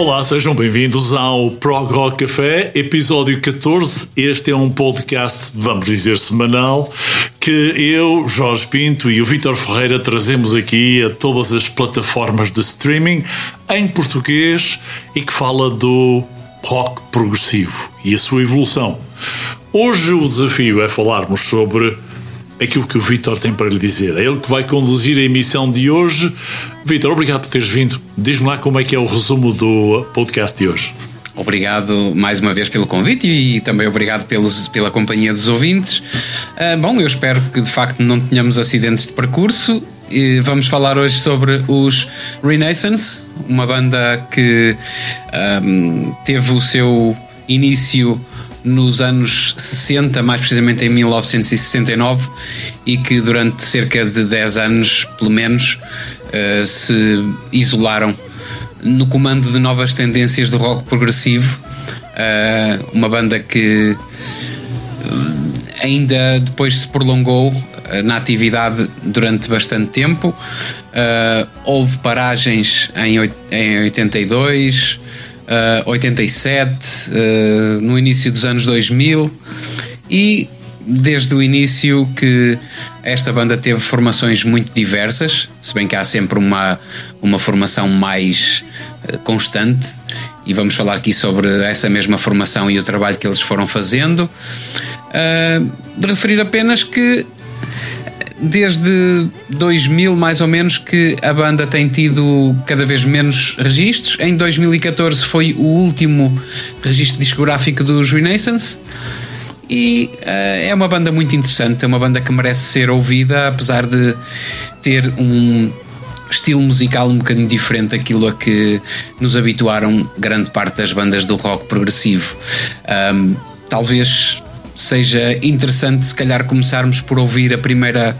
Olá, sejam bem-vindos ao Prog Rock Café, episódio 14. Este é um podcast, vamos dizer, semanal, que eu, Jorge Pinto e o Vítor Ferreira trazemos aqui a todas as plataformas de streaming em português e que fala do rock progressivo e a sua evolução. Hoje o desafio é falarmos sobre aquilo que o Vitor tem para lhe dizer. É ele que vai conduzir a emissão de hoje. Vitor, obrigado por teres vindo. Diz-me lá como é que é o resumo do podcast de hoje. Obrigado mais uma vez pelo convite e também obrigado pelos, pela companhia dos ouvintes. Uh, bom, eu espero que de facto não tenhamos acidentes de percurso. E vamos falar hoje sobre os Renaissance, uma banda que um, teve o seu início nos anos 60, mais precisamente em 1969, e que durante cerca de 10 anos, pelo menos, uh, se isolaram no comando de novas tendências do rock progressivo. Uh, uma banda que eh, ainda depois se prolongou na atividade durante bastante tempo. Uh, houve paragens em, em 82, uh, 87, uh, no início dos anos 2000 e desde o início que esta banda teve formações muito diversas, se bem que há sempre uma, uma formação mais uh, constante e vamos falar aqui sobre essa mesma formação e o trabalho que eles foram fazendo. Uh, de referir apenas que desde 2000 mais ou menos que a banda tem tido cada vez menos registros. Em 2014 foi o último registro discográfico dos Renaissance. E uh, é uma banda muito interessante, é uma banda que merece ser ouvida, apesar de ter um estilo musical um bocadinho diferente daquilo a que nos habituaram grande parte das bandas do rock progressivo. Um, talvez seja interessante, se calhar, começarmos por ouvir a primeira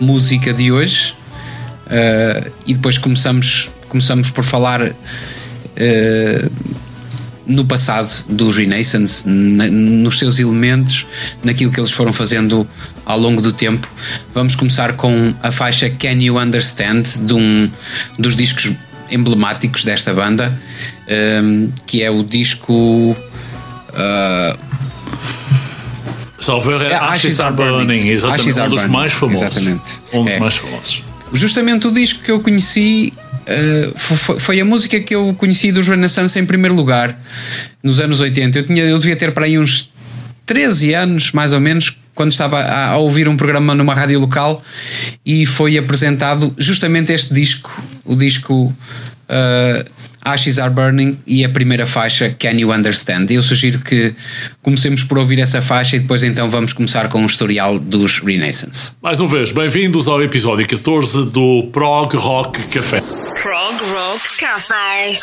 música de hoje uh, e depois começamos, começamos por falar uh, no passado dos Renaissance, na, nos seus elementos, naquilo que eles foram fazendo ao longo do tempo. Vamos começar com a faixa Can You Understand, de um dos discos emblemáticos desta banda, um, eh, que é o disco. Uh, Salver é, é Ashes Are Burning, exatamente, Ashes um dos mais famosos. Exatamente. Um dos é. mais famosos. Justamente o disco que eu conheci uh, foi, foi, a música que eu conheci dos Renaissance em primeiro lugar, nos anos 80. Eu, tinha, eu devia ter para aí uns 13 anos, mais ou menos, quando estava a, a, ouvir um programa numa rádio local e foi apresentado justamente este disco, o disco uh, Ashes Are Burning e a primeira faixa Can You Understand. Eu sugiro que comecemos por ouvir essa faixa e depois então vamos começar com o historial dos Renaissance. Mais uma vez, bem-vindos ao episódio 14 do Prog Rock Café. Prog Rock Café.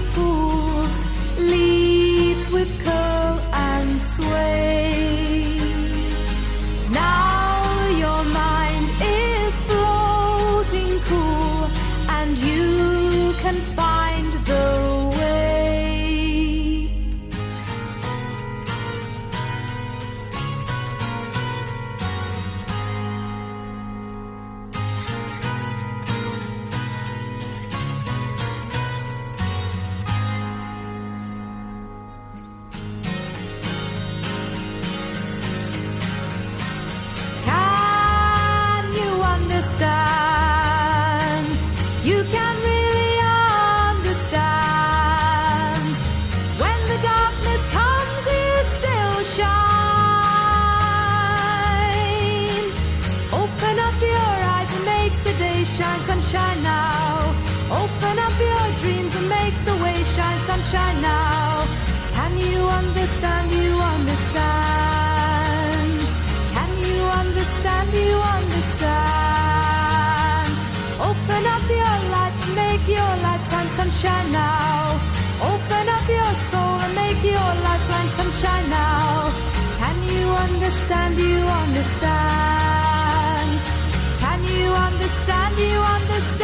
fools leave. Understand? You understand? Can you understand? You understand?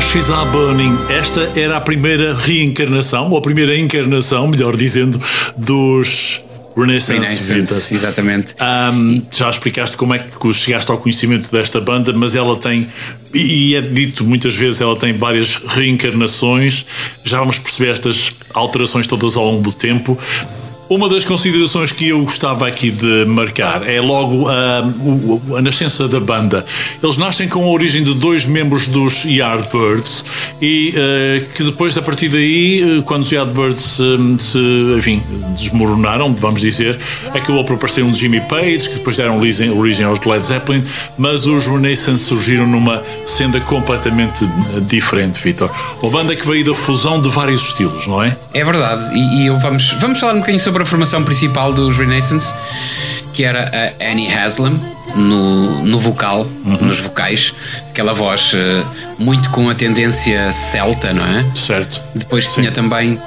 Ashes Are Burning. Esta era a primeira reencarnação, ou a primeira encarnação, melhor dizendo, dos Renaissance, Renaissance exatamente. Um, já explicaste como é que chegaste ao conhecimento desta banda, mas ela tem, e é dito muitas vezes, ela tem várias reencarnações. Já vamos perceber estas alterações todas ao longo do tempo. Uma das considerações que eu gostava aqui de marcar é logo a, a, nascença da banda. Eles nascem com a origem de dois membros dos Yardbirds e uh, que depois, a partir daí, eh, quando os Yardbirds um, se, enfim, desmoronaram, vamos dizer, acabou por aparecer um Jimmy Page, que depois deram origem, aos Led Zeppelin, mas os Renaissance surgiram numa senda completamente diferente, Vitor. Uma banda que veio da fusão de vários estilos, não é? É verdade, e, e vamos, vamos falar um bocadinho sobre a formação principal dos Renaissance, que era a Annie Haslam no, no vocal, uhum. nos vocais, aquela voz uh, muito com a tendência celta, não é? Certo. Depois Sim. tinha também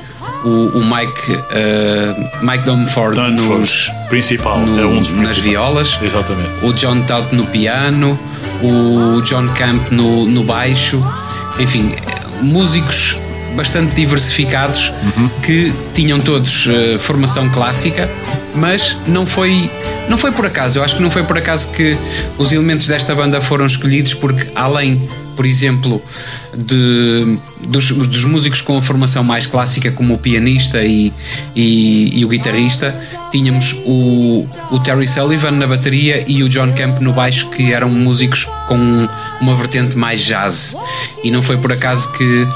o, o Mike, uh, Mike Dumford, nos, principal, no, é um dos nas violas, exatamente. O John Todd no piano, o John Camp no, no baixo, enfim, músicos bastante diversificados uhum. que tinham todos uh, formação clássica, mas não foi não foi por acaso. Eu acho que não foi por acaso que os elementos desta banda foram escolhidos, porque além, por exemplo, de, dos, dos músicos com a formação mais clássica, como o pianista e, e, e o guitarrista, tínhamos o, o Terry Sullivan na bateria e o John Camp no baixo, que eram músicos com uma vertente mais jazz. E não foi por acaso que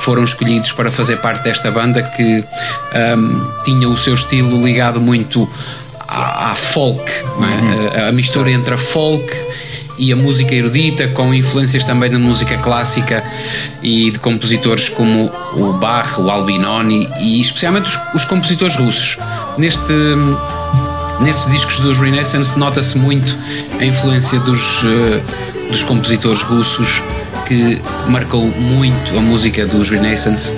foram escolhidos para fazer parte desta banda que um, tinha o seu estilo ligado muito à, à folk, é? uhum. a, a, mistura entre a folk e a música erudita, com influências também da música clássica e de compositores como o Bach, o Albinoni e especialmente os, os compositores russos. Neste nestes discos dos Renaissance nota-se muito a influência dos, uh, dos compositores russos que marcou muito a música dos Renaissance.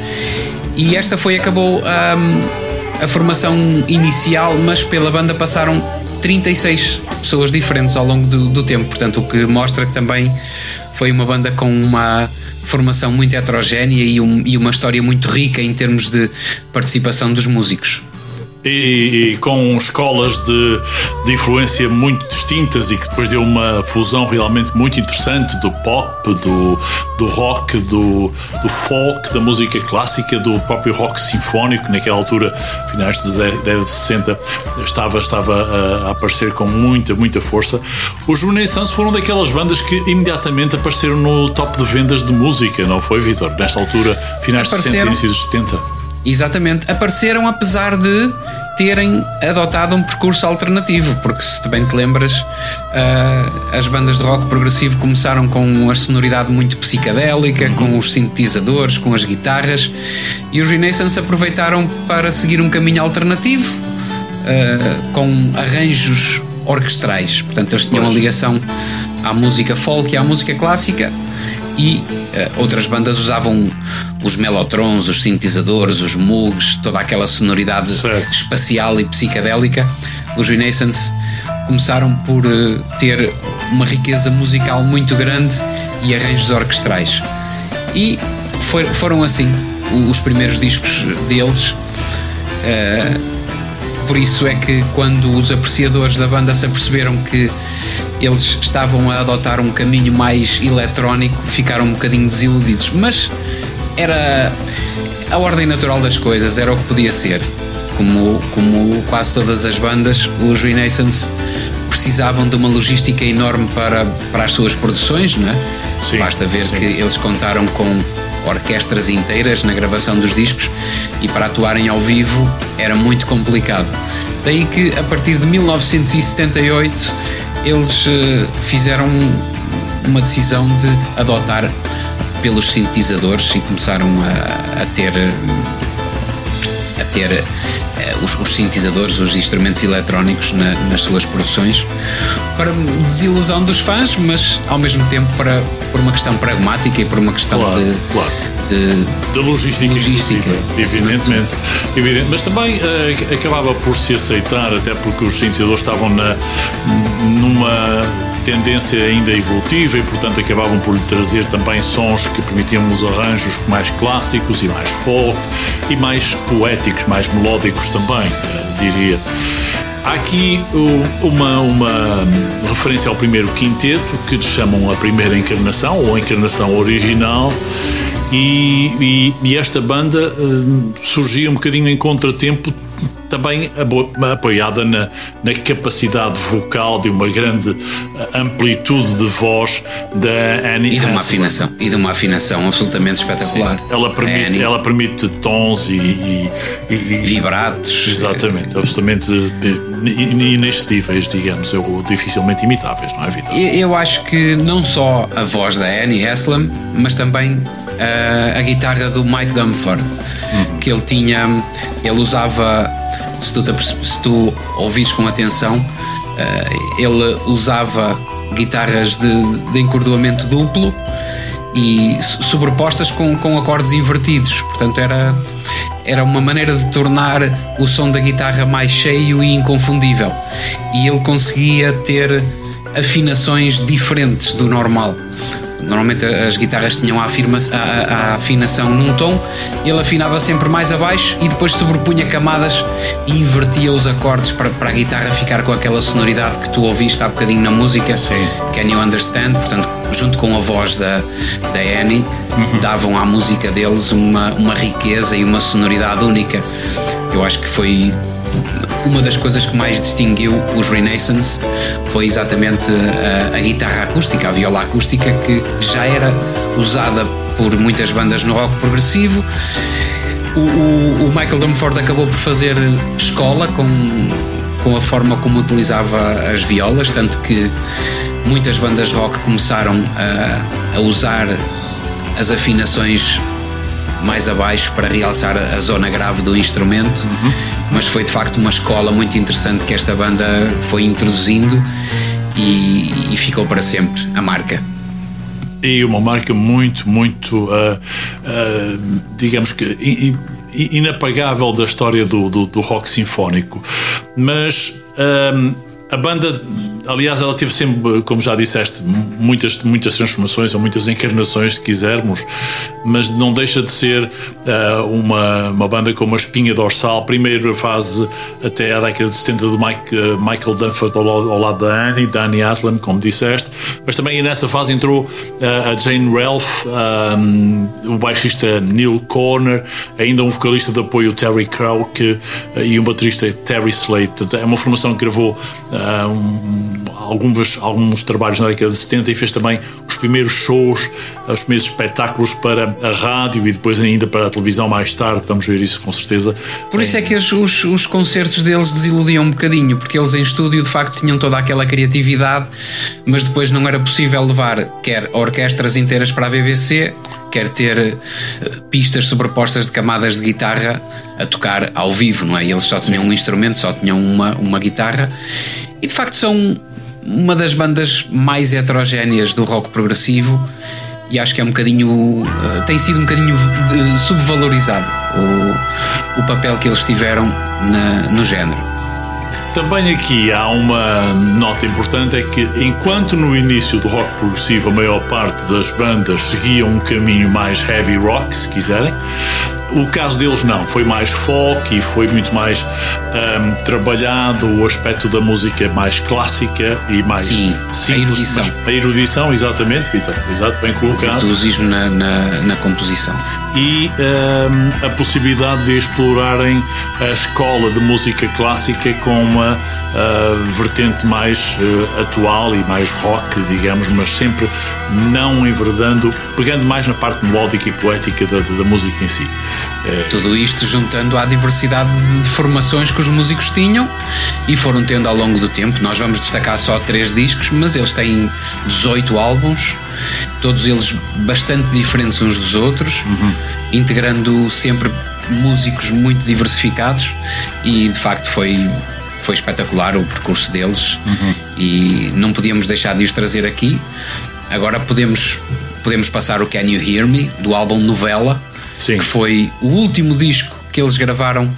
E esta foi, acabou um, a formação inicial, mas pela banda passaram 36 pessoas diferentes ao longo do, do tempo, portanto, o que mostra que também foi uma banda com uma formação muito heterogénea e, um, e, uma história muito rica em termos de participação dos músicos e, e, com escolas de, de influência muito distintas e que depois deu uma fusão realmente muito interessante do pop, do, do rock, do, do folk, da música clássica, do próprio rock sinfónico, naquela altura, finais da década de 60, estava, estava a, aparecer com muita, muita força. Os Renaissance foram daquelas bandas que imediatamente apareceram no top de vendas de música, não foi, Vitor? Nesta altura, finais de 60 e início dos 70. Exatamente, apareceram apesar de terem adotado um percurso alternativo, porque se bem te lembras, uh, as bandas de rock progressivo começaram com a sonoridade muito psicadélica, uhum. com os sintetizadores, com as guitarras, e os Renaissance aproveitaram para seguir um caminho alternativo, uh, com arranjos orquestrais. Portanto, eles tinham uma ligação à música folk e à música clássica, e uh, outras bandas usavam os melotrons, os sintetizadores, os moogs, toda aquela sonoridade certo. espacial e psicadélica. Os Renaissance começaram por uh, ter uma riqueza musical muito grande e arranjos orquestrais. E foi, foram assim os primeiros discos deles. Uh, por isso é que quando os apreciadores da banda se aperceberam que eles estavam a adotar um caminho mais eletrónico, ficaram um bocadinho desiludidos. Mas era a ordem natural das coisas, era o que podia ser. Como, como quase todas as bandas, os Renaissance precisavam de uma logística enorme para, para as suas produções, não é? Sim, Basta ver sim. que eles contaram com orquestras inteiras na gravação dos discos e para atuarem ao vivo era muito complicado. Daí que a partir de 1978 eles eh, fizeram uma decisão de adotar pelos sintetizadores e começaram a, a ter a ter uh, os, os, sintetizadores, os instrumentos eletrónicos na, nas suas produções para desilusão dos fãs, mas ao mesmo tempo para por uma questão pragmática e por uma questão claro, de, claro. Da logística, Logística, evidentemente. Evidente, mas também eh, acabava por se aceitar, até porque os sintetizadores estavam na, numa tendência ainda evolutiva e, portanto, acabavam por lhe trazer também sons que permitiam os arranjos mais clássicos e mais folk e mais poéticos, mais melódicos também, eh, diria. Há aqui uma, uma referência ao primeiro quinteto, que chamam a primeira encarnação, ou a encarnação original, e, e- e esta banda eh, surgia um bocadinho em contratempo, também apoiada na, na capacidade vocal de uma grande eh, amplitude de voz da Annie e de uma Hansel. afinação. E de uma afinação absolutamente espetacular. Ela permite, ela permite tons e, e- e- vibratos. Exatamente, absolutamente eh, in- inexcedíveis, digamos, ou dificilmente imitáveis, não é, Vitor? Eu, eu acho que não só a voz da Annie Haslam, mas também ah, a guitarra do Mike Dumford, que ele tinha, ele usava, se tu, se tu ouvires com atenção, ah, ele usava guitarras de, de encordoamento duplo e so- sobrepostas com, com acordes invertidos, portanto era era uma maneira de tornar o som da guitarra mais cheio e inconfundível. E ele conseguia ter afinações diferentes do normal. Normalmente as guitarras tinham a, afirma- a- a- afinação num tom, ele afinava sempre mais abaixo e depois sobrepunha camadas e invertia os acordes para, para a guitarra ficar com aquela sonoridade que tu ouviste há bocadinho na música. Sim. Can You Understand? Portanto, junto com a voz da, da Annie, davam à música deles uma, uma riqueza e uma sonoridade única. Eu acho que foi uma das coisas que mais distinguiu os Renaissance foi exatamente a, a guitarra acústica, a viola acústica, que já era usada por muitas bandas no rock progressivo. O, o- o Michael Dumford acabou por fazer escola com, com a forma como utilizava as violas, tanto que muitas bandas rock começaram a, a usar as afinações mais abaixo para realçar a zona grave do instrumento, mas foi de facto uma escola muito interessante que esta banda foi introduzindo e, e ficou para sempre a marca. E uma marca muito, muito, ah, ah, digamos que, inapagável da história do, do, do rock sinfónico. Mas ahm, a banda, aliás, ela teve sempre, como já disseste, muitas, muitas transformações ou muitas encarnações, se quisermos, mas não deixa de ser ah, uma, uma banda com uma espinha dorsal. Primeira fase até a década de 70 do Mike, ah, Michael Dunford ao, ao lado da Annie, da Annie Aslam, como disseste, mas também nessa fase entrou ah, a Jane Ralph, ah, o baixista Neil Corner, ainda um vocalista de apoio, Terry Crow, que, e um baterista, Terry Slade. Portanto, é uma formação que gravou um- alguns, alguns trabalhos na década de 70 e fez também os primeiros shows, os primeiros espetáculos para a rádio e depois ainda para a televisão mais tarde. Vamos ver isso com certeza. Por isso é que os, os, os concertos deles desiludiam um bocadinho, porque eles em estúdio de facto tinham toda aquela criatividade, mas depois não era possível levar quer orquestras inteiras para a BBC, quer ter eh, pistas sobrepostas de camadas de guitarra a tocar ao vivo, não é? Eles só tinham um instrumento, só tinham uma, uma guitarra, e de facto são uma das bandas mais heterogéneas do rock progressivo e acho que é um bocadinho eh, tem sido um bocadinho de- subvalorizado o, o papel que eles tiveram na- no género. Também aqui há uma nota importante: é que enquanto no início do rock progressivo a maior parte das bandas seguiam um caminho mais heavy rock, se quiserem, o caso deles não, foi mais folk e foi muito mais ahm, trabalhado o aspecto da música mais clássica e mais Sim, a simples. erudição. mas- a erudição, exatamente, Vitor, exato, bem colocado virtuosismo na, na, na composição e hum, a possibilidade de explorarem a escola de música clássica com uma ah, vertente mais ah, atual e mais rock, digamos, mas sempre não enverdando, pegando mais na parte melódica e poética da, da música em si. Eh, tudo isto juntando à diversidade de formações que os músicos tinham e foram tendo ao longo do tempo. Nós vamos destacar só três discos, mas eles têm 18 álbuns, todos eles bastante diferentes uns dos outros, integrando sempre músicos muito diversificados e de facto foi. Foi espetacular o percurso deles e não podíamos deixar de os trazer aqui. Agora podemos podemos passar o Can You Hear Me, do álbum Novela, Sim. que foi o último disco que eles gravaram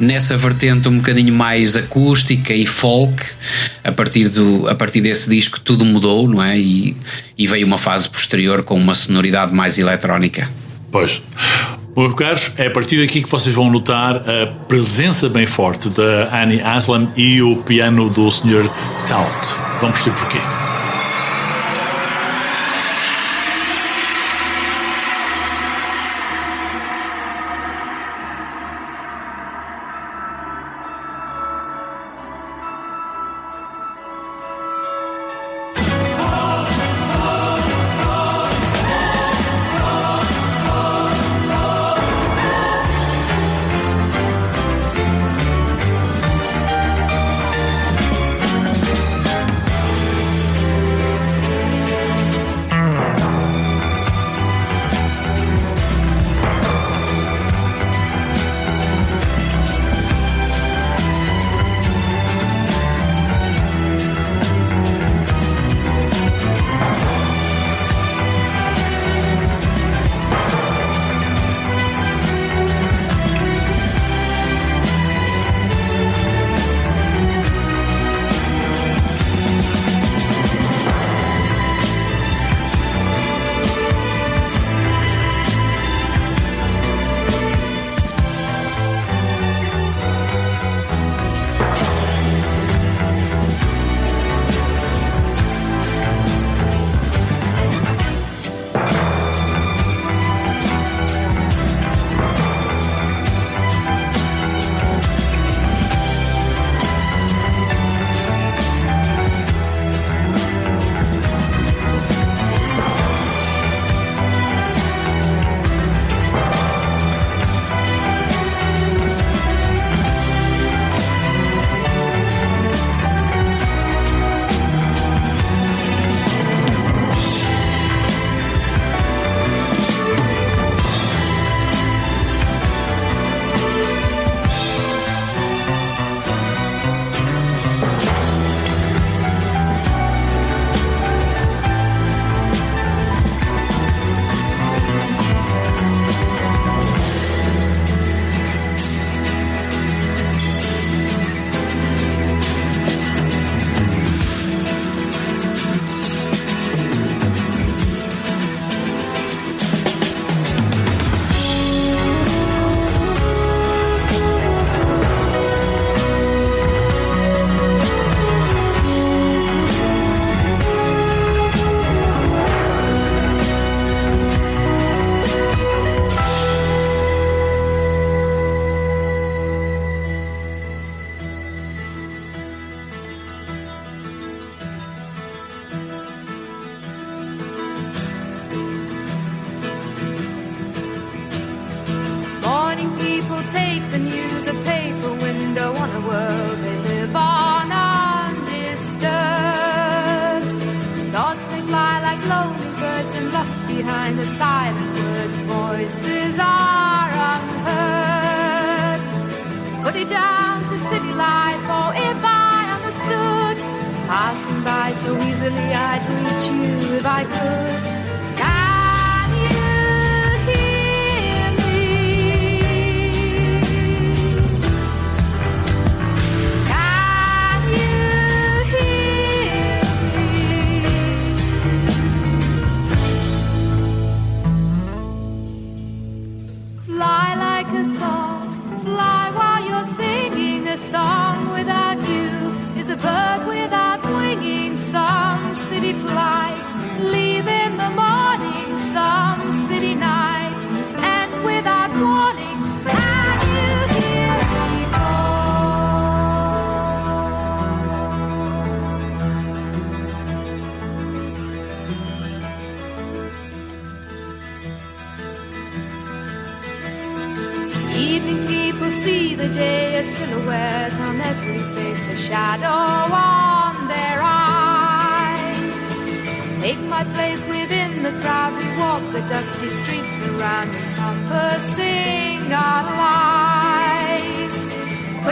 nessa vertente um bocadinho mais acústica e folk. A partir, do, a partir desse disco tudo mudou, não é? E, e veio uma fase posterior com uma sonoridade mais eletrónica. Pois. Meus caros, é a partir daqui que vocês vão notar a presença bem forte da Annie Aslam e o piano do Sr. Taut. Vamos perceber porquê.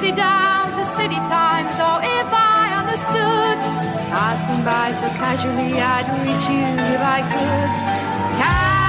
It down to city times, or if I understood, passing by so casually, I'd reach you if I could.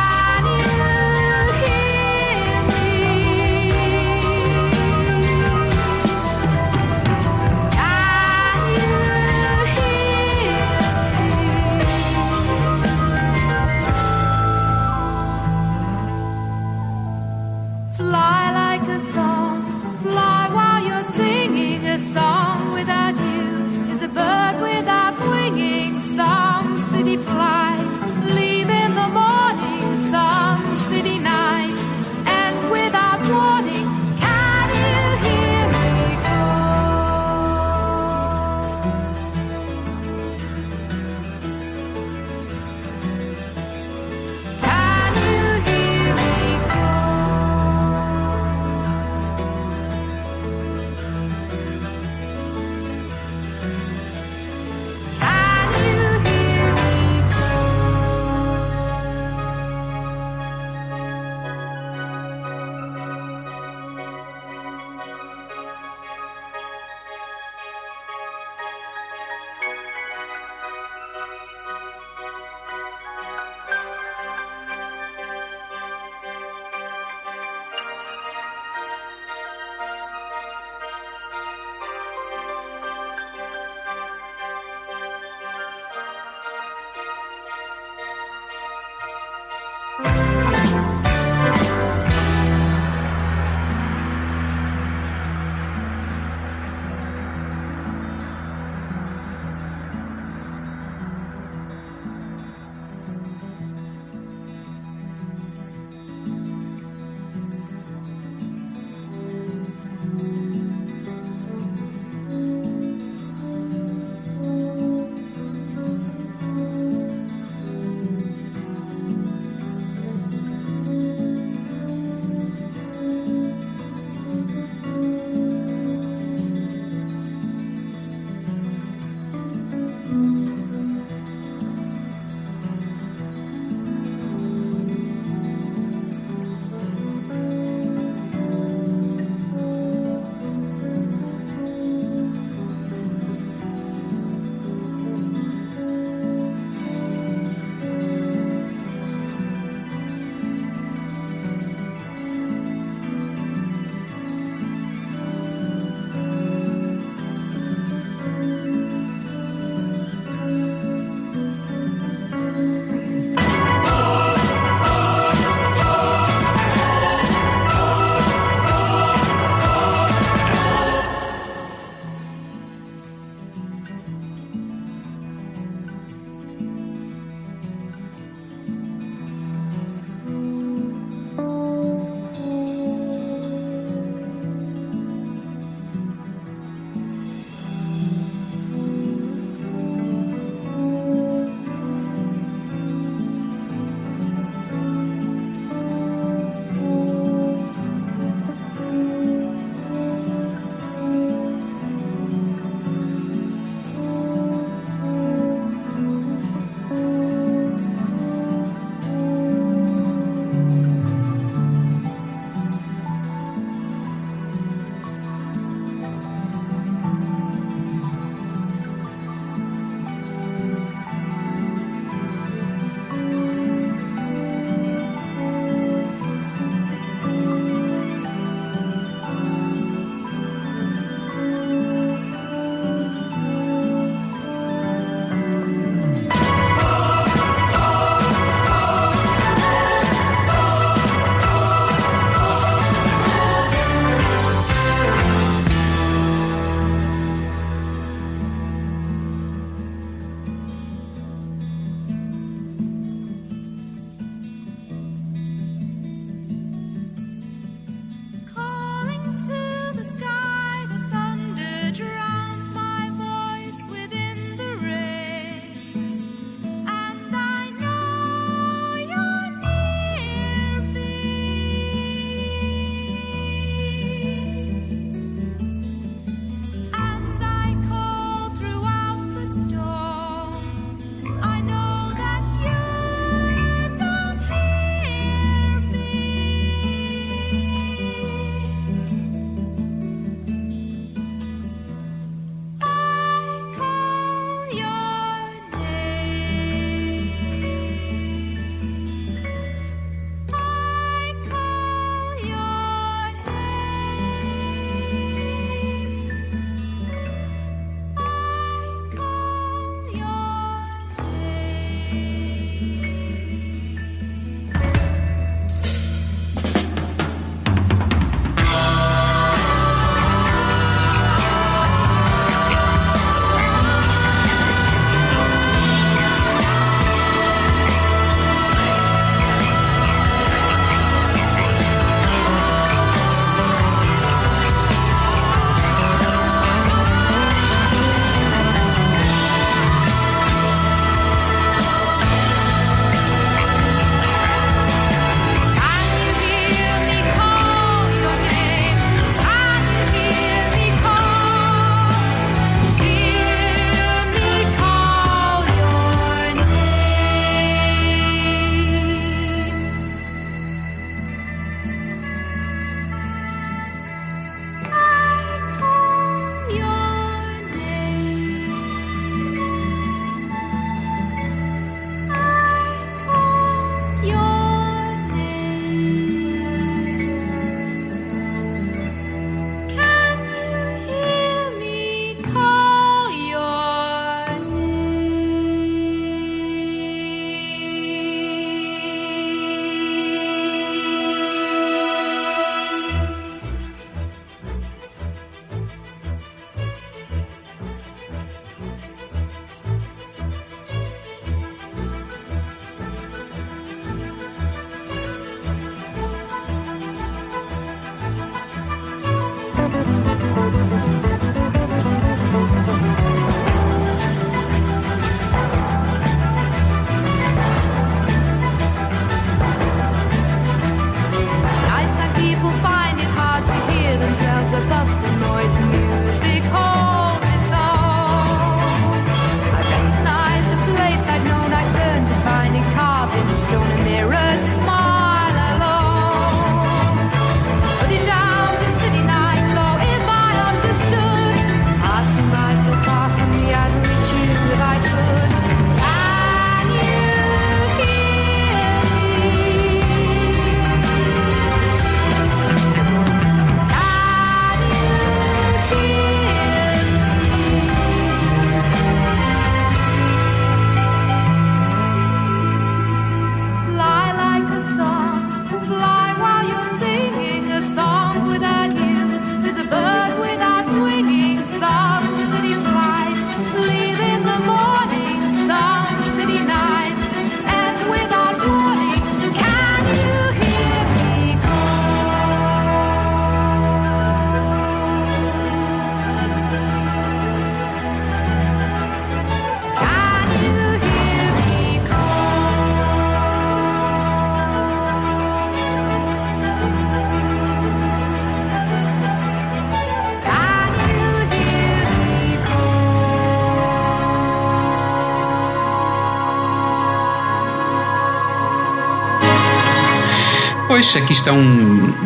Pois, aqui estão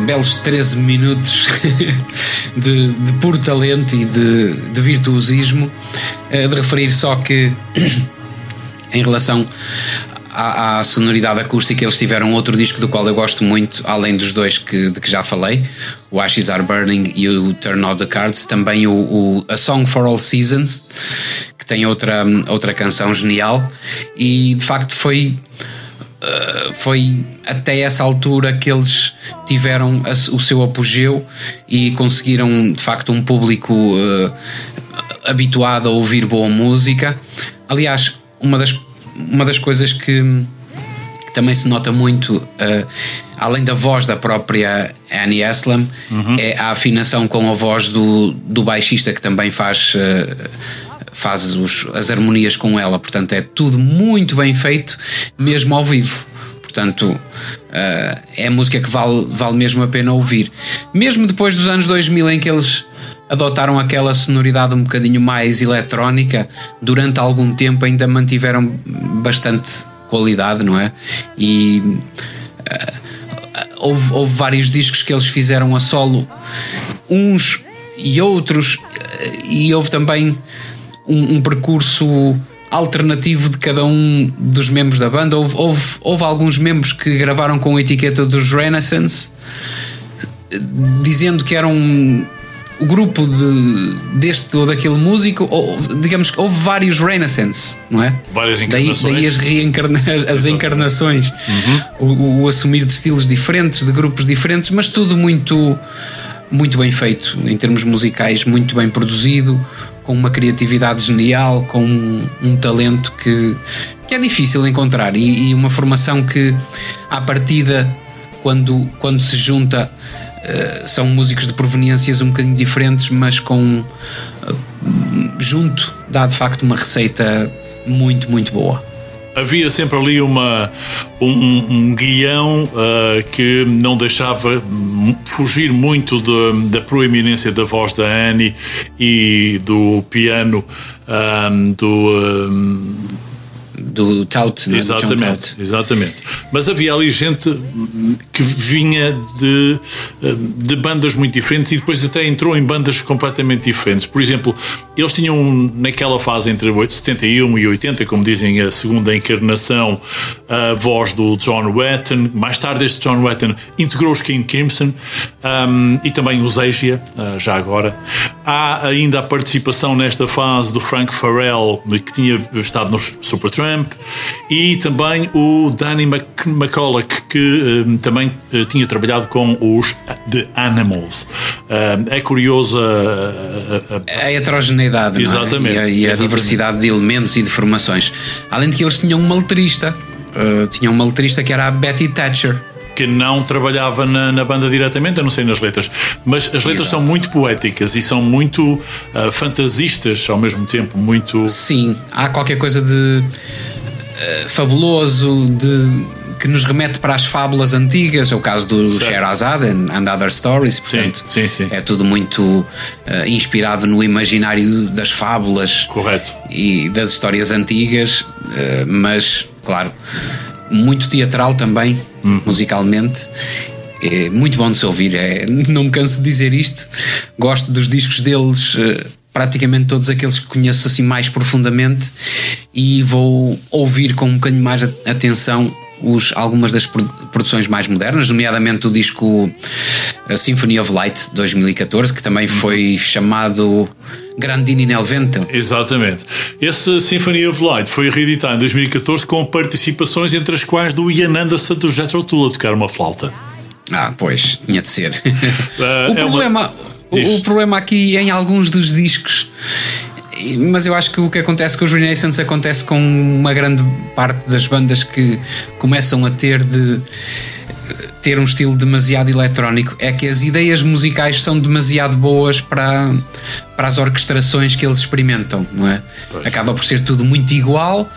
belos 13 minutos de, de puro talento e de, de virtuosismo. Eh, De referir só que, em relação à, à sonoridade acústica, eles tiveram outro disco do qual eu gosto muito, além dos dois que, de que já falei, o Ashes Are Burning e o Turn Out the Cards, também o, o A Song for All Seasons, que tem outra, outra canção genial, e de facto foi foi até essa altura que eles tiveram a- o seu apogeu e conseguiram de facto um público uh, habituado a ouvir boa música. Aliás, uma das, uma das coisas que, que também se nota muito, uh, além da voz da própria Annie Aslam, é a afinação com a voz do, do baixista que também faz. uh, faz os- as harmonias com ela, portanto é tudo muito bem feito, mesmo ao vivo. Portanto, eh, é música que vale, vale mesmo a pena ouvir. Mesmo depois dos anos 2000 em que eles adotaram aquela sonoridade um bocadinho mais eletrónica, durante algum tempo ainda mantiveram bastante qualidade, não é? E eh, houve, houve vários discos que eles fizeram a solo, uns e outros, eh, e houve também um, um percurso alternativo de cada um dos membros da banda. Houve, houve, houve alguns membros que gravaram com a etiqueta dos Renaissance, dizendo que eram o grupo de, deste ou daquele músico, ou, digamos que houve vários Renaissance, não é? Várias Daí, encarnações. daí as, reencarna as encarnações, o, o assumir de estilos diferentes, de grupos diferentes, mas tudo muito, muito bem feito em termos musicais, muito bem produzido, com uma criatividade genial, com um, um talento que, que é difícil encontrar e, e uma formação que, à partida, quando, quando se junta, eh, são músicos de proveniências um bocadinho diferentes, mas com eh, junto dá de facto uma receita muito, muito boa. Havia sempre ali uma, um, um guião ah, que não deixava fugir muito de- da proeminência da voz da Annie e do piano ah, do. ah, do Tout, né? Exatamente, Tout. exatamente. Mas havia ali gente que vinha de, de bandas muito diferentes e depois até entrou em bandas completamente diferentes. Por exemplo, eles tinham naquela fase entre 71 e 80, como dizem, a segunda encarnação, a voz do John Wetton. Mais tarde, este John Wetton integrou os King Crimson hum, e também os Asia, ah, já agora. Há ainda a participação nesta fase do Frank Farrell, que tinha estado nos Supertramp, e também o Danny Mc- McCulloch, que hum, também eh, tinha trabalhado com os The Animals. Hum, é curioso a- a- a- A heterogeneidade não é? Exatamente, e a, e a exatamente. diversidade de elementos e de formações. Além de que eles tinham uma letrista, uh, tinham uma letrista que era a Betty Thatcher. que não trabalhava na, na banda diretamente, a não sei nas letras, mas as letras Exato. são muito poéticas e são muito ah, fantasistas ao mesmo tempo, muito Sim, há qualquer coisa de uh, fabuloso, de que nos remete para as fábulas antigas, é o caso do Certo. Sherazade and, Other Stories, portanto, sim, sim. é tudo muito eh, inspirado no imaginário das fábulas Correto. e das histórias antigas, eh, mas claro, muito teatral também, musicalmente. É muito bom de se ouvir, é, não me canso de dizer isto. Gosto dos discos deles, eh, praticamente todos aqueles que conheço assim mais profundamente, e vou ouvir com um bocadinho mais atenção os, algumas das produ- produções mais modernas, nomeadamente o disco eh, Symphony of Light 2014, que também foi chamado Grandini nel Vento. Exatamente. Esse Symphony of Light foi reeditado em 2014 com participações entre as quais do Ian Anderson do Jethro Tull a tocar uma flauta. Ah, pois, tinha de ser. Ah, o, é uma- problema, o, o problema aqui em alguns dos discos, mas eu acho que o que acontece com os Renaissance acontece com uma grande parte das bandas que começam a ter de ter um estilo demasiado eletrónico é que as ideias musicais são demasiado boas para, para as orquestrações que eles experimentam, não é? Pois. Acaba por ser tudo muito igual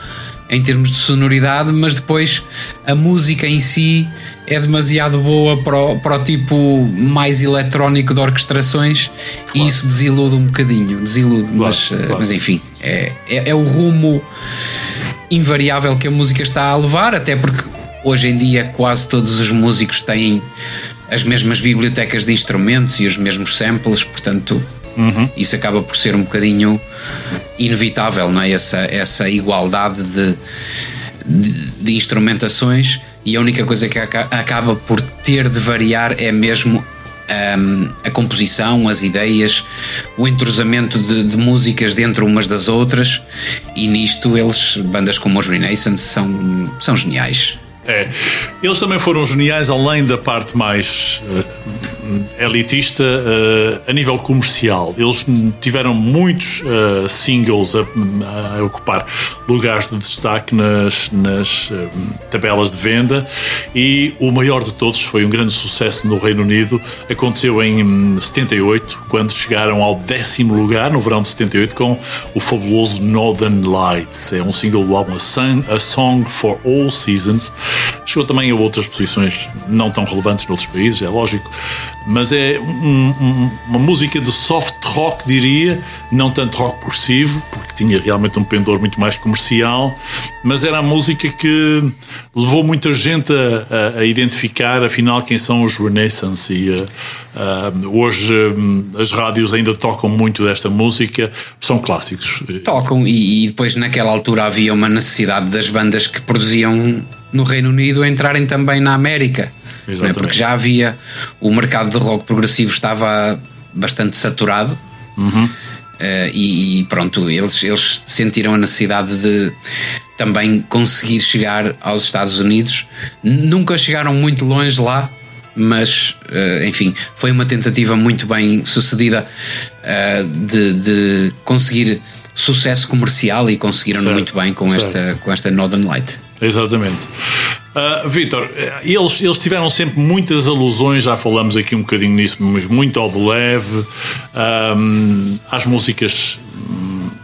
em termos de sonoridade, mas depois a música em si é demasiado boa para o, para o tipo mais eletrónico de orquestrações e isso desilude um bocadinho, desilude, mas, eh, claro. mas enfim, é, é, é o rumo invariável que a música está a levar, até porque hoje em dia quase todos os músicos têm as mesmas bibliotecas de instrumentos e os mesmos samples, portanto isso acaba por ser um bocadinho inevitável, não é? Essa, essa igualdade de, de, de instrumentações e a única coisa que aca- acaba por ter de variar é mesmo hum, a composição, as ideias, o entrosamento de, de músicas dentro umas das outras e nisto eles, bandas como os Renaissance, são, são geniais. É. Eles também foram geniais, além da parte mais eh, elitista, eh, a nível comercial. Eles tiveram muitos eh, singles a, a ocupar lugares de destaque nas, nas tabelas de venda e o maior de todos foi um grande sucesso no Reino Unido. Aconteceu em hum, 78, quando chegaram ao décimo lugar, no verão de 78, com o fabuloso Northern Lights. É um single do álbum A Song for All Seasons. Chegou também a outras posições não tão relevantes noutros países, é lógico, mas é um- um- uma música de soft rock, diria, não tanto rock progressivo, porque tinha realmente um pendor muito mais comercial, mas era a música que levou muita gente a, a- a identificar, afinal, quem são os Renaissance. E eh, ah, hoje hum, as rádios ainda tocam muito desta música, são clássicos. Tocam e, e depois naquela altura havia uma necessidade das bandas que produziam no Reino Unido entrarem também na América. é? Exatamente. Porque já havia o mercado de rock progressivo estava bastante saturado. Eh, e, e pronto, eles, eles sentiram a necessidade de também conseguir chegar aos Estados Unidos. Nunca chegaram muito longe lá, mas eh, enfim, foi uma tentativa muito bem sucedida eh, de, de conseguir sucesso comercial e conseguiram Certo, muito bem com certo. esta, com esta Northern Light. Exatamente. Ah, Vítor, eles, eles tiveram sempre muitas alusões, já falamos aqui um bocadinho nisso, mas muito ao de leve, ahm, às músicas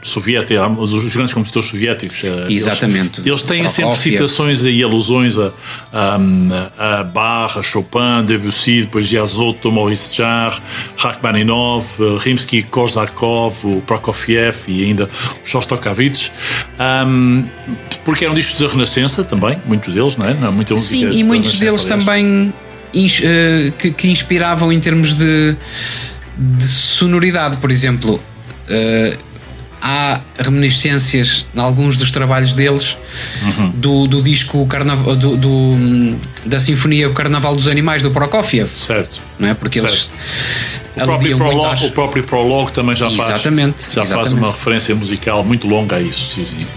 soviéticas, os grandes compositores soviéticos. eles- Exatamente. Eles, têm sempre Prokofiev. citações e alusões a, a, a Bach, a Chopin, Debussy, depois Yazotto, Maurice Jarre, Rachmaninoff, eh, Rimsky-Korsakov, o Prokofiev e ainda o Shostakovich. Ahm, porque eram discos da Renascença também, muitos deles, não é? Não, muita música Sim, e muitos deles aliás. também ins- eh, que, que inspiravam em termos de, de sonoridade, por exemplo. eh, há reminiscências em alguns dos trabalhos deles Uhum. do, do disco Carnaval, do, do, hum, da Sinfonia O Carnaval dos Animais do Prokofiev, Certo. não é? Porque eles Certo. O próprio, prólogo, às- o próprio prólogo também já faz, Exatamente, já faz exatamente. uma referência musical muito longa a isso. Sim, sim.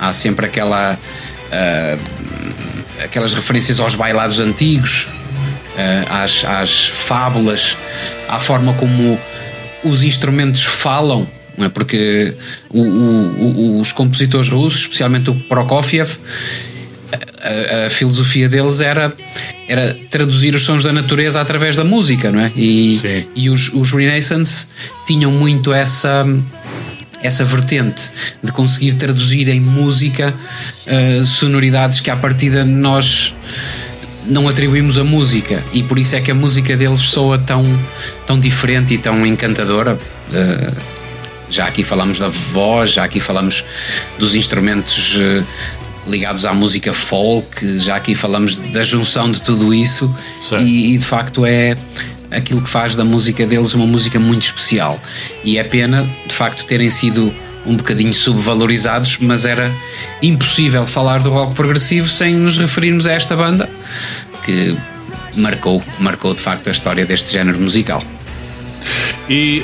há sempre aquela ah, aquelas referências aos bailados antigos ah, às, às fábulas à forma como os instrumentos falam não é? porque o- o- os compositores russos especialmente o Prokofiev a, a filosofia deles era era traduzir os sons da natureza através da música não é e, Sim. e os, os Renaissance tinham muito essa essa vertente de conseguir traduzir em música uh, sonoridades que à partida nós não atribuímos a música e por isso é que a música deles soa tão, tão diferente e tão encantadora. Uh, já aqui falamos da voz, já aqui falamos dos instrumentos uh, ligados à música folk, já aqui falamos da junção de tudo isso. E, e, de facto é aquilo que faz da música deles uma música muito especial. E é pena, de facto, terem sido um bocadinho subvalorizados, mas era impossível falar do rock progressivo sem nos referirmos a esta banda que marcou, marcou de facto a história deste género musical e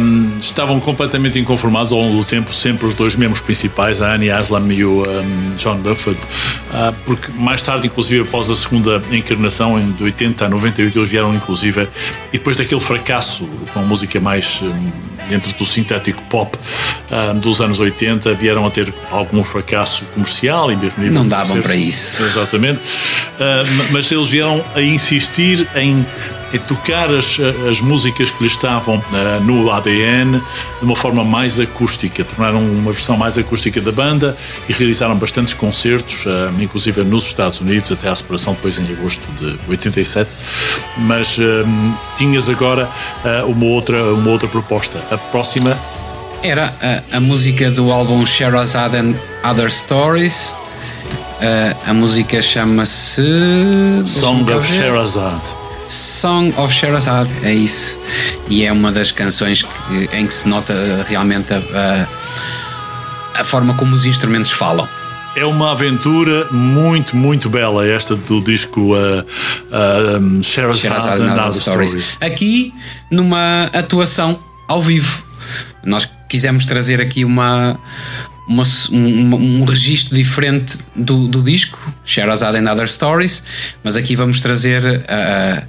um, estavam completamente inconformados ao longo do tempo, sempre os dois membros principais, a Annie Aslam e o um, John Dufford, uh, porque mais tarde, inclusive após a segunda encarnação, em de 80 a 98, eles vieram, inclusive, e depois daquele fracasso com música mais um, dentro do sintético pop dos anos 80, vieram a ter algum fracasso comercial e mesmo Não davam para isso. Exatamente, uh, mas eles vieram a insistir em é tocar as, as músicas que lhe estavam uh, no ADN de uma forma mais acústica, tornaram uma versão mais acústica da banda e realizaram bastantes concertos, uh, inclusive nos Estados Unidos, até à separação depois em agosto de 87. Mas uh, tinhas agora uma, outra, uma outra proposta. A próxima era a, a música do álbum Sherazade and Other Stories. a música chama-se Song of Sherazade. Song of Sherazade, é isso. E é uma das canções que, em que se nota realmente a, a, a forma como os instrumentos falam. É uma aventura muito, muito bela esta do disco uh, uh, um, Sherazade, Sherazade and Other Stories. Stories. Aqui, numa atuação ao vivo. Nós quisemos trazer aqui uma, uma, um, um registro diferente do, do disco, Sherazade and Other Stories, mas aqui vamos trazer a,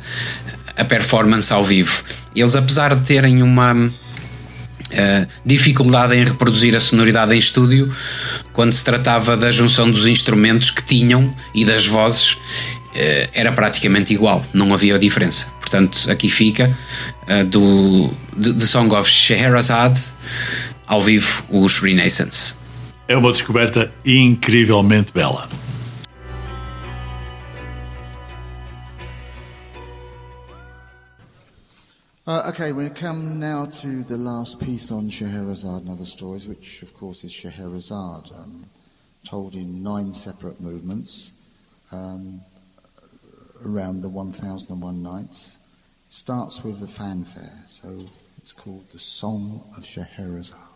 a performance ao vivo. Eles, apesar de terem uma uh, dificuldade em reproduzir a sonoridade em estúdio, quando se tratava da junção dos instrumentos que tinham e das vozes, uh, era praticamente igual, não havia diferença. Portanto, aqui fica uh, do Song of Scheherazade ao vivo os Renaissance. É uma descoberta incrivelmente bela. Uh, okay, we come now to the last piece on Scheherazade and other stories, which of course is Scheherazade, um, told in nine separate movements um, around the 1001 Nights. It starts with a fanfare, so it's called the Song of Scheherazade.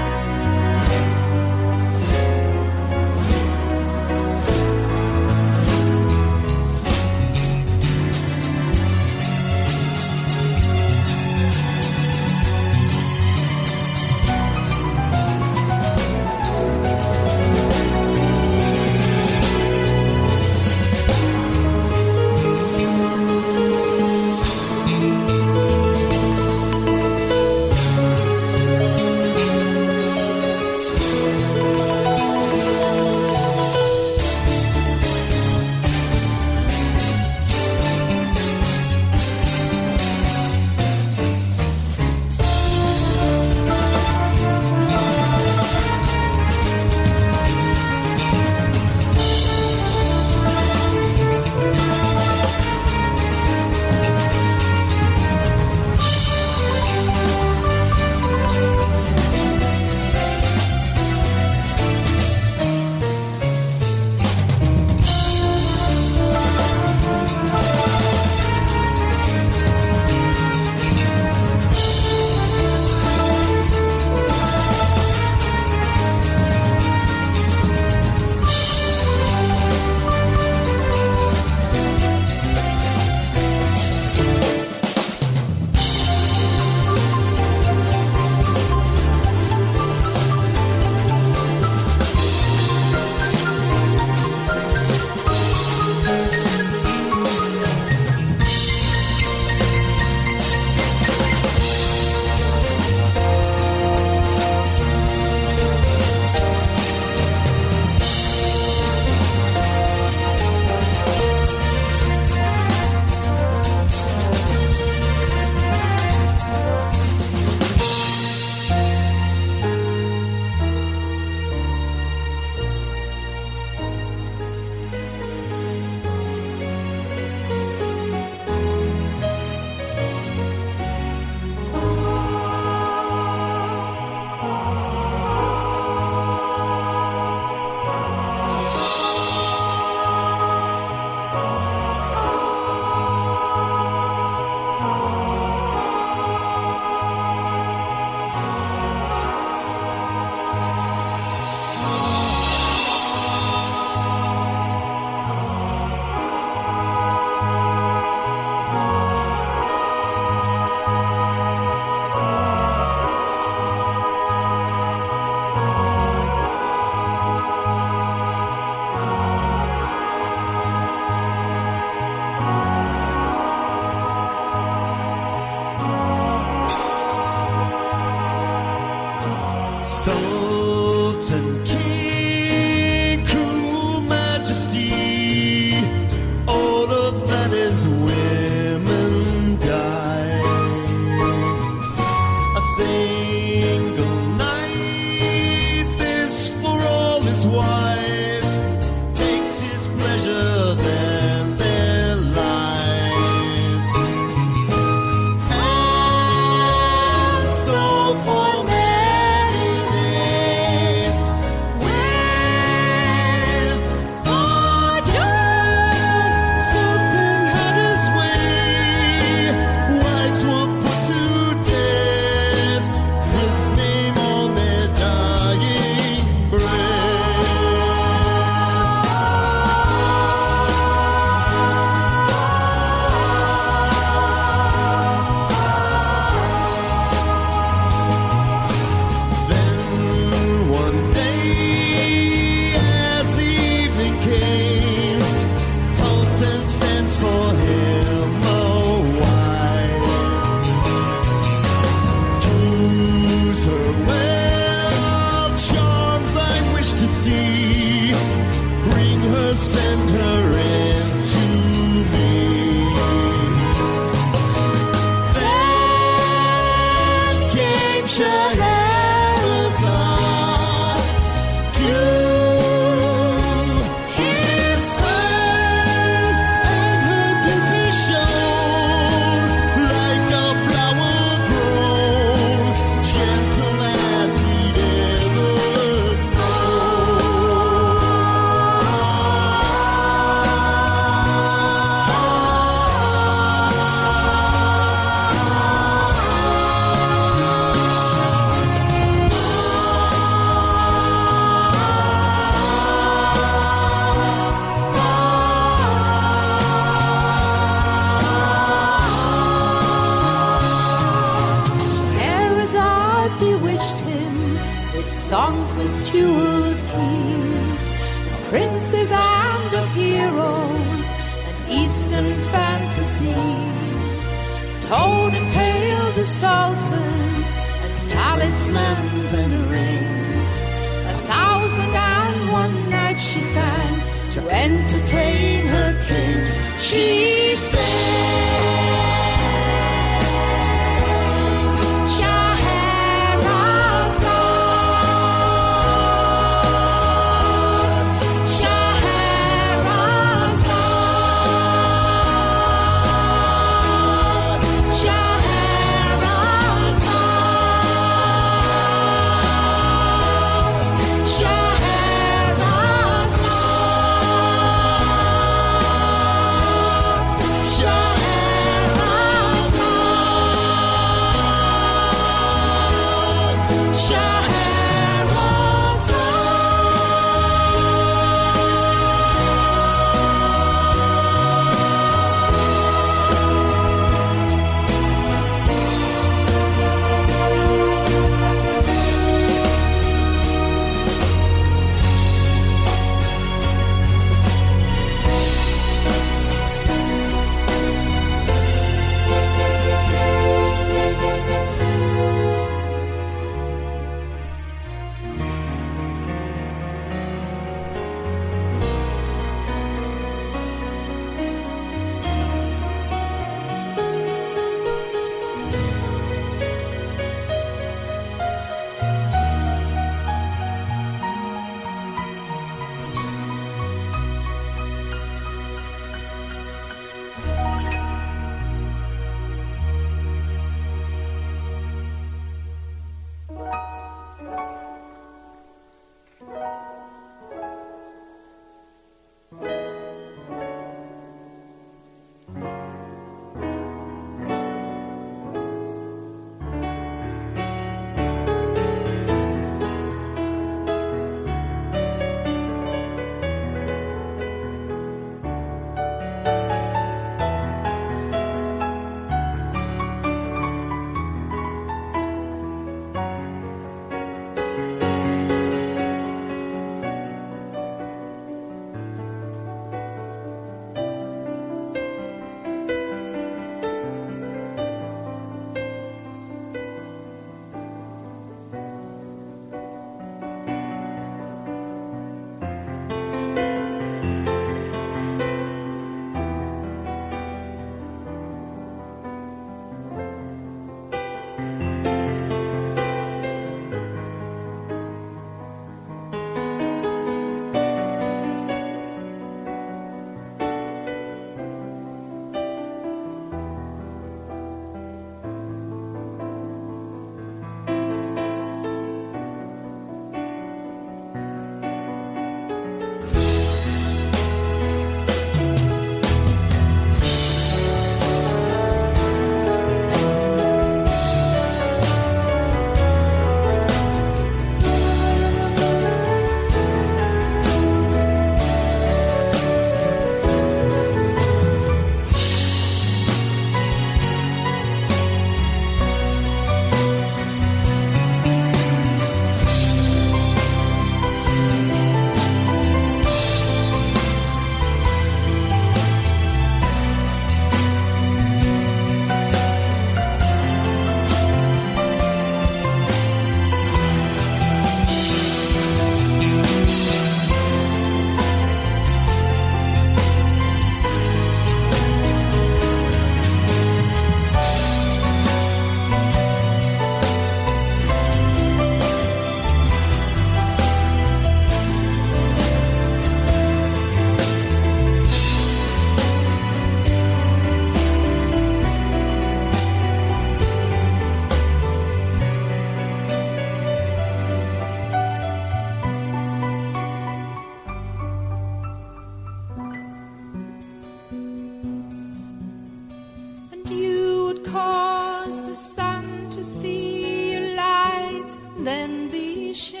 then be shade.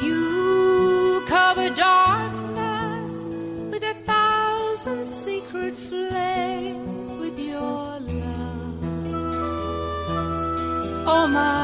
You cover darkness with a thousand secret flames with your love. Oh, my.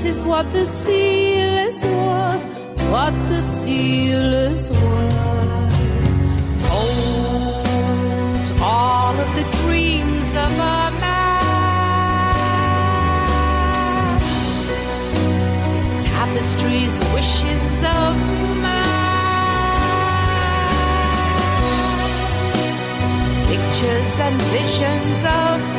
This is what the seal is worth, what the seal is worth. Holds all of the dreams of a man. Tapestries, wishes of man. Pictures and visions of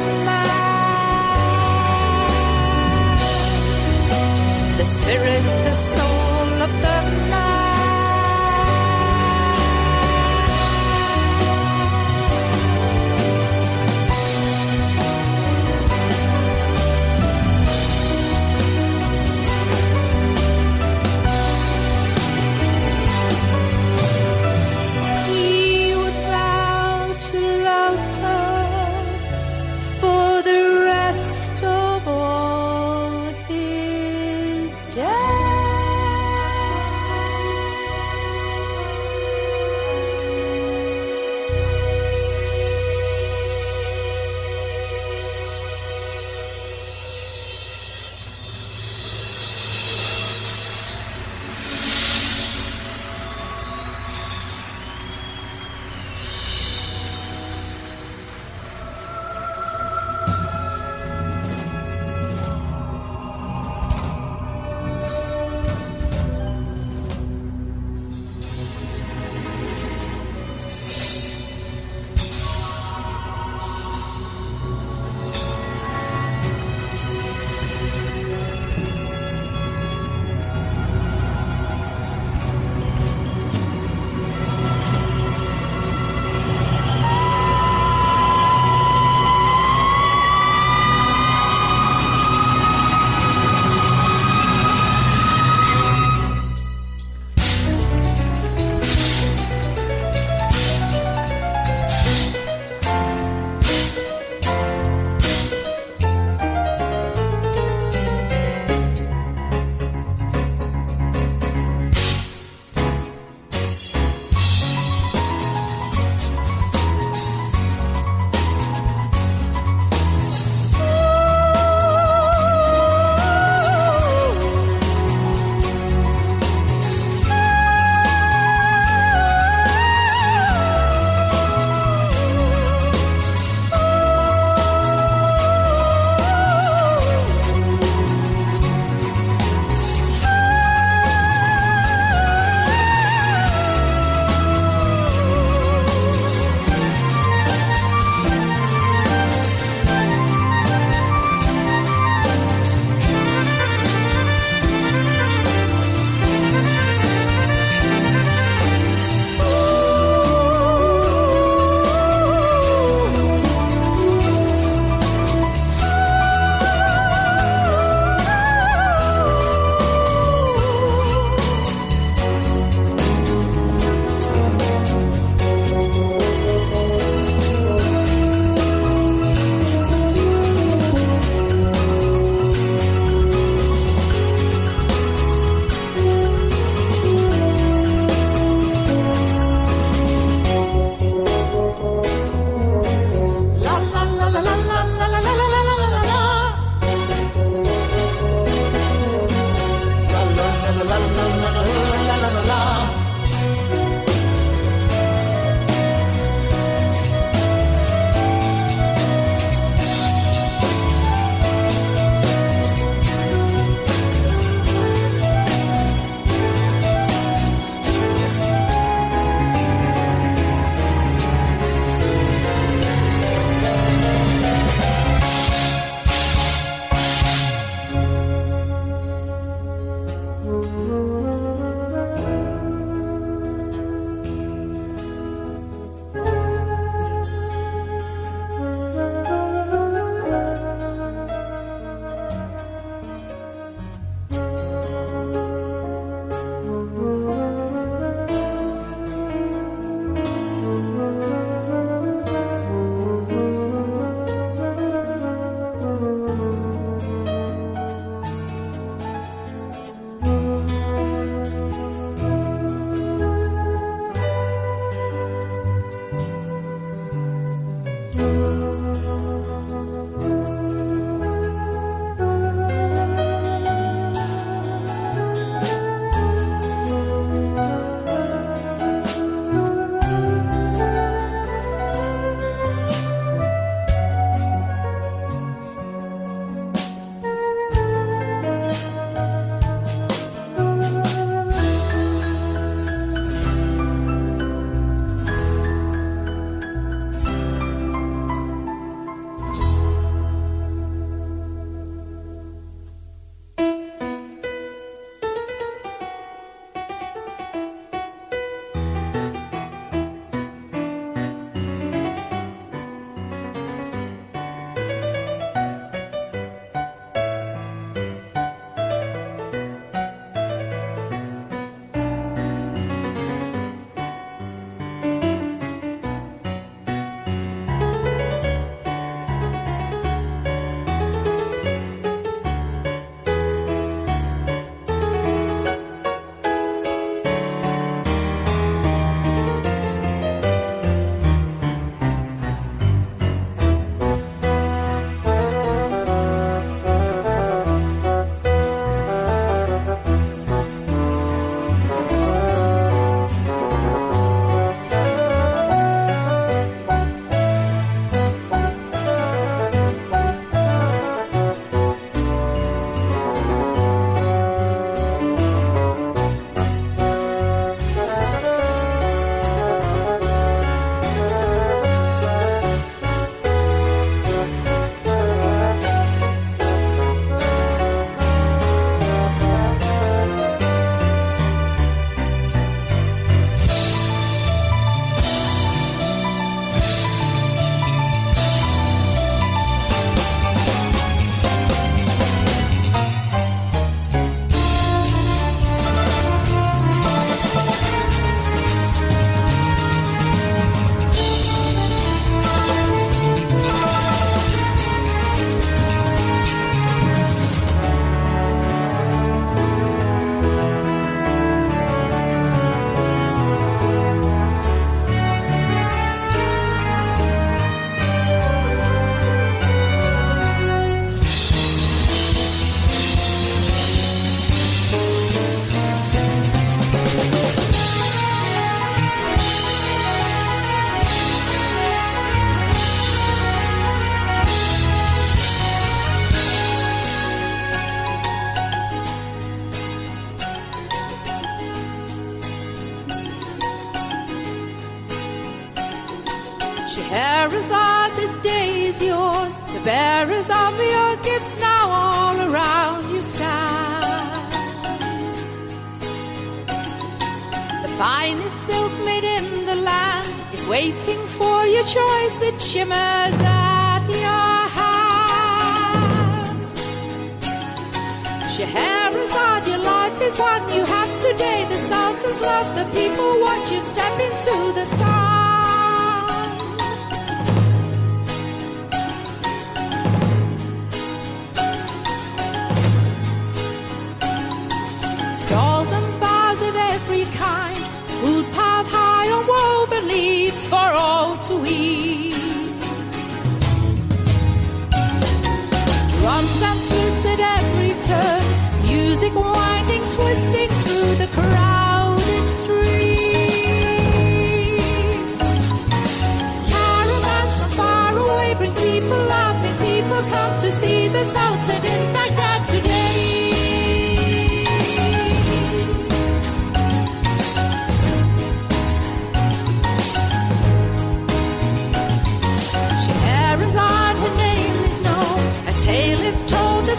the spirit, the soul.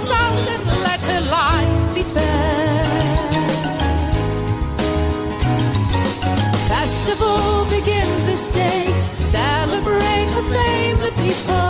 songs and let her life be spared. Festival begins this day to celebrate her fame, the people.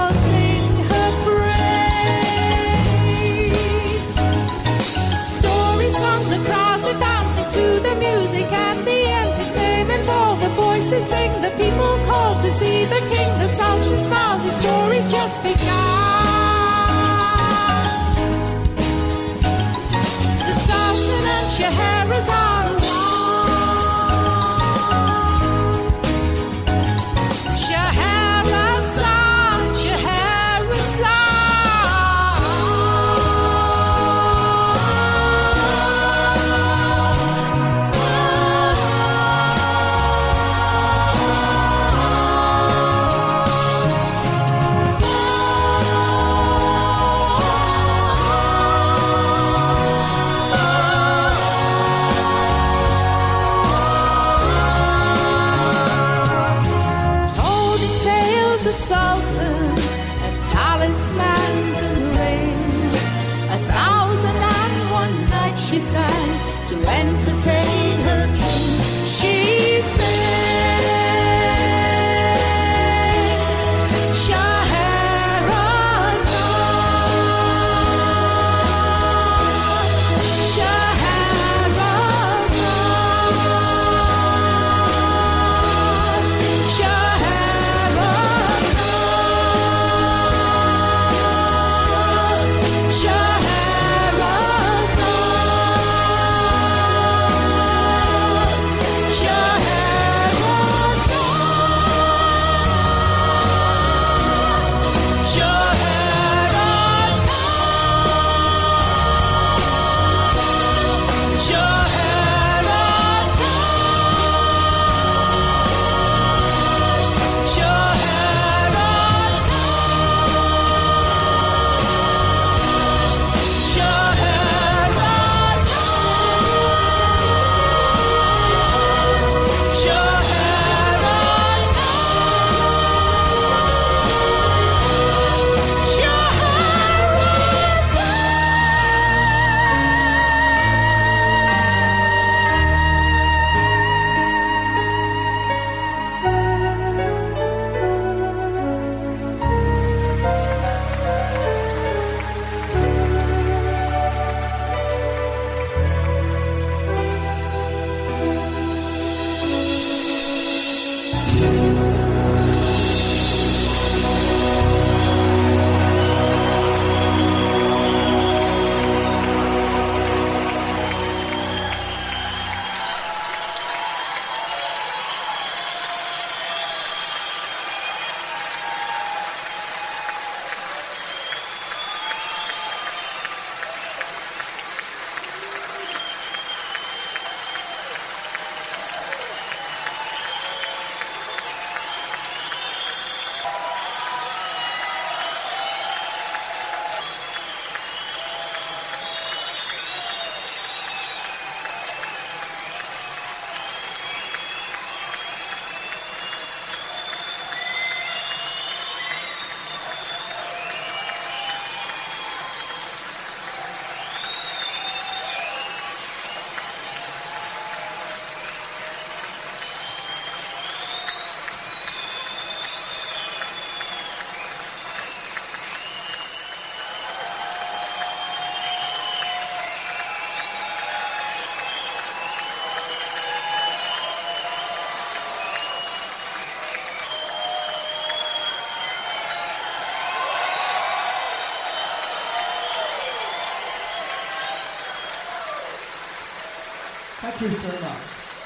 Thank you so much.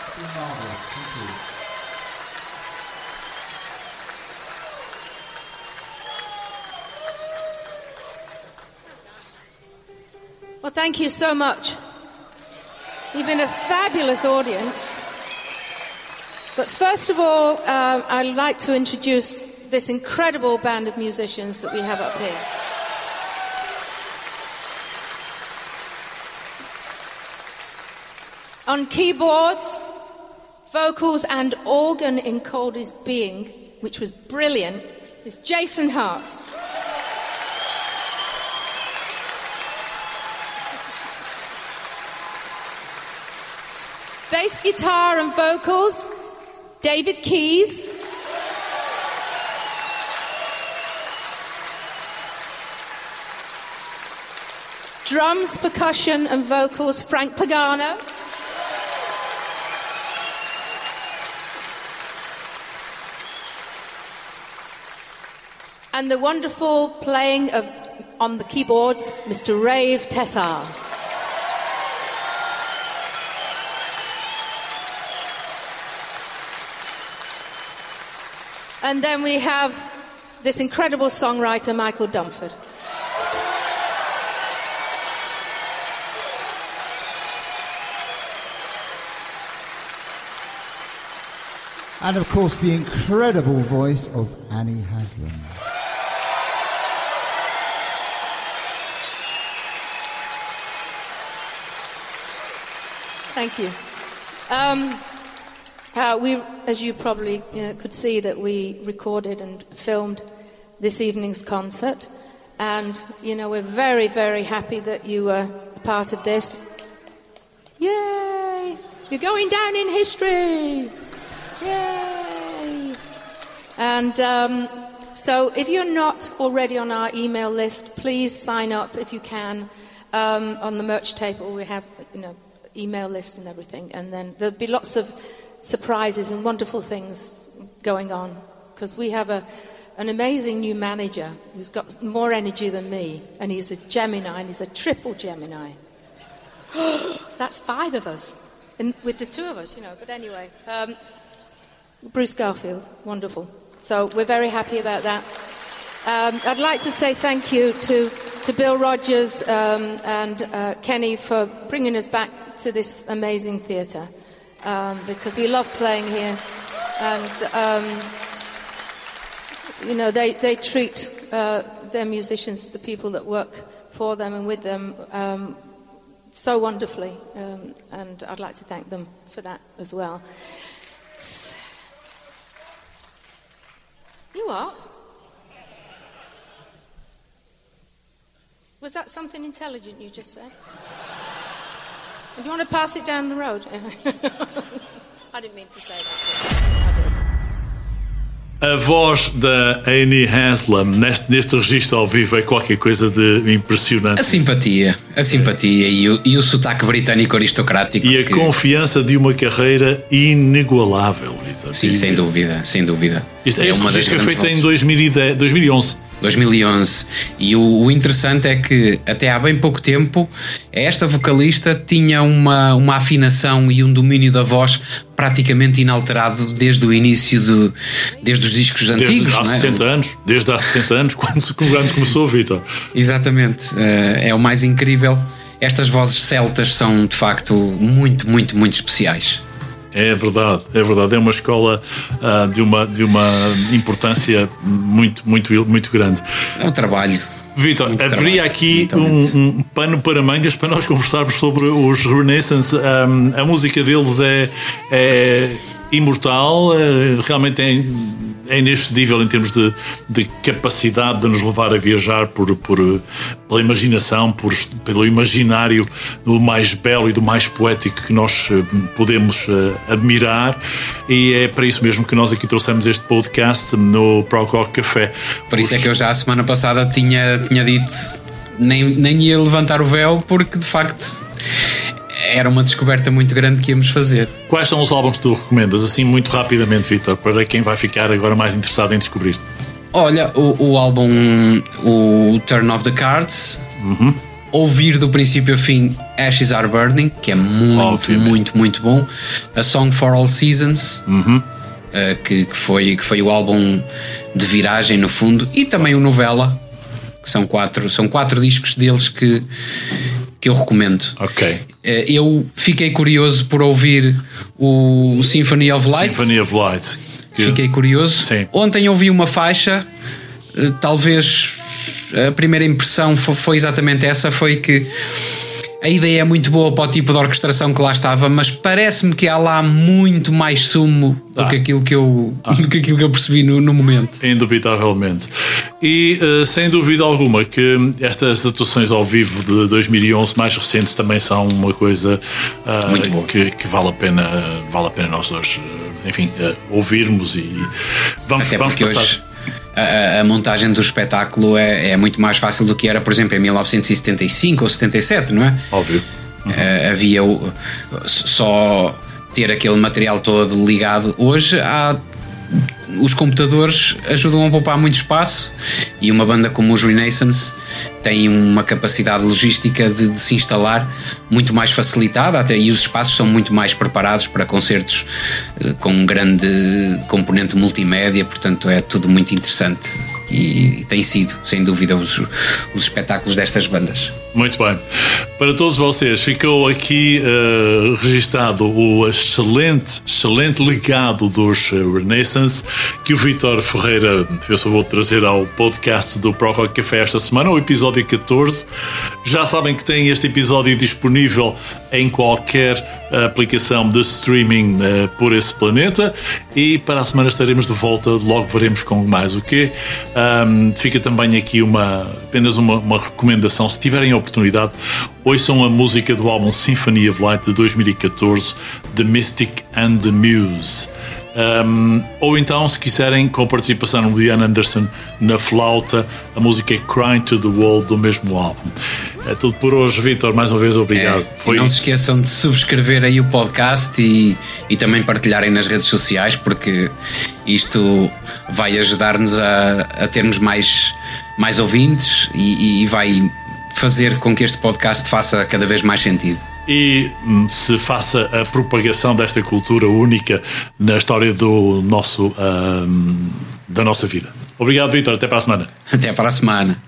It's been marvellous. Thank you. Well, thank you so much. You've been a fabulous audience. But first of all, uh, I'd like to introduce this incredible band of musicians that we have up here. On keyboards, vocals, and organ in Cold's Being, which was brilliant, is Jason Hart. Bass guitar and vocals, David Keys. Drums, percussion, and vocals, Frank Pagano. And the wonderful playing of on the keyboards, Mr. Rave Tessar. And then we have this incredible songwriter, Michael Dumford. And of course, the incredible voice of Annie Haslam. Thank you. Um, uh, we, as you probably uh, could see, that we recorded and filmed this evening's concert, and you know we're very, very happy that you were a part of this. Yay! You're going down in history. Yay! And um, so, if you're not already on our email list, please sign up if you can um, on the merch table. We have, you know, email lists and everything, and then there'll be lots of surprises and wonderful things going on because we have a, an amazing new manager who's got more energy than me, and he's a Gemini, and he's a triple Gemini. That's five of us, and with the two of us, you know. But anyway, um, Bruce Garfield, wonderful. So we're very happy about that. Um, I'd like to say thank you to, to Bill Rogers um, and uh, Kenny for bringing us back to this amazing theatre um, because we love playing here. And, um, you know, they, they treat uh, their musicians, the people that work for them and with them, um, so wonderfully. Um, and I'd like to thank them for that as well. You are? Was that something intelligent you just said? Do you want to pass it down the road? I didn't mean to say that. I did. A voz da Annie Haslam neste, neste registro ao vivo é qualquer coisa de impressionante. A simpatia, a simpatia e o, e o sotaque britânico aristocrático. E a que- confiança de uma carreira inigualável, Vitor. Sim, sem dúvida, sem dúvida. Isto, é este uma das registro foi feito em vozes. 2010, 2011. 2011. E o, o interessante é que até há bem pouco tempo esta vocalista tinha uma, uma afinação e um domínio da voz praticamente inalterado desde o início do, desde os discos Desde antigos. há não é? 60 anos. Desde há 60 anos, quando, quando começou, Vitor. Exatamente, eh, é o mais incrível. Estas vozes celtas são de facto muito, muito, muito especiais. É verdade, é verdade. É uma escola ah, de, uma, de uma importância muito, muito, muito grande. É um trabalho. Vitor, haveria aqui um, um pano para mangas para nós conversarmos sobre os Renaissance. Um, a música deles é, é imortal, é, realmente é, é inexcedível em termos de, de capacidade de nos levar a viajar por, por, pela imaginação, por, pelo imaginário do mais belo e do mais poético que nós eh, podemos eh, admirar. E é para isso mesmo que nós aqui trouxemos este podcast no Prococ Café. Por isso é que eu já a semana passada tinha, tinha dito nem, nem ia levantar o véu porque de facto era uma descoberta muito grande que íamos fazer. Quais são os álbuns que tu recomendas, assim muito rapidamente, Vitor, para quem vai ficar agora mais interessado em descobrir? Olha, o, o álbum, o Turn of the Cards, ouvir do princípio a fim Ashes Are Burning, que é muito, Obviamente. muito, muito bom. A Song for All Seasons, eh, que, que, foi, que foi o álbum de viragem no fundo, e também o Novela, que são quatro, são quatro discos deles que, que eu recomendo. Ok. Eh, Eu fiquei curioso por ouvir o Symphony of Light. Symphony of Light. que- Fiquei curioso. Sim. Ontem ouvi uma faixa, eh, talvez a primeira impressão fo- foi exatamente essa: foi que a ideia é muito boa para o tipo de orquestração que lá estava, mas parece-me que há lá muito mais sumo Ah. do, que aquilo que eu, do que aquilo que eu percebi no, no momento. Indubitavelmente. E eh, sem dúvida alguma que estas atuações ao vivo de 2011 mais recentes também são uma coisa ah, boa. que, que vale a pena vale a pena nós dois eh, enfim eh, ouvirmos e vamos, Até vamos passar hoje a, a- montagem do espetáculo é, é muito mais fácil do que era, por exemplo, em 1975 ou 77, não é? óbvio Eh, havia o- só ter aquele material todo ligado. Hoje há os computadores ajudam a poupar muito espaço e uma banda como os Renaissance tem uma capacidade logística de, de se instalar muito mais facilitada até e os espaços são muito mais preparados para concertos eh, com um grande componente multimédia, portanto é tudo muito interessante e, e tem sido, sem dúvida, os, os espetáculos destas bandas. Muito bem. Para todos vocês, ficou aqui eh, registado o excelente, excelente legado dos Renaissance que o Vítor Ferreira o favor de trazer ao podcast do Pro Rock Café esta semana, o episódio 14. Já sabem que tem este episódio disponível em qualquer aplicação de streaming eh, por esse planeta e para a semana estaremos de volta, logo veremos com mais o quê. Ahm, fica também aqui uma apenas uma, uma recomendação, se tiverem a oportunidade, ouçam a música do álbum Symphony of Light de 2014, The Mystic and the Muse. Um, ou então, se quiserem, com a participação do Ian Anderson na flauta, a música é Crying to the Wall do mesmo álbum. É tudo por hoje, Vitor. Mais uma vez, obrigado. É, e não se esqueçam de subscrever aí o podcast e, e também partilharem nas redes sociais, porque isto vai ajudar-nos a, a termos mais, mais ouvintes e, e vai fazer com que este podcast faça cada vez mais sentido. e hum, se faça a propagação desta cultura única na história do nosso, hum, da nossa vida. Obrigado, Vitor. Até para a semana. Até para a semana.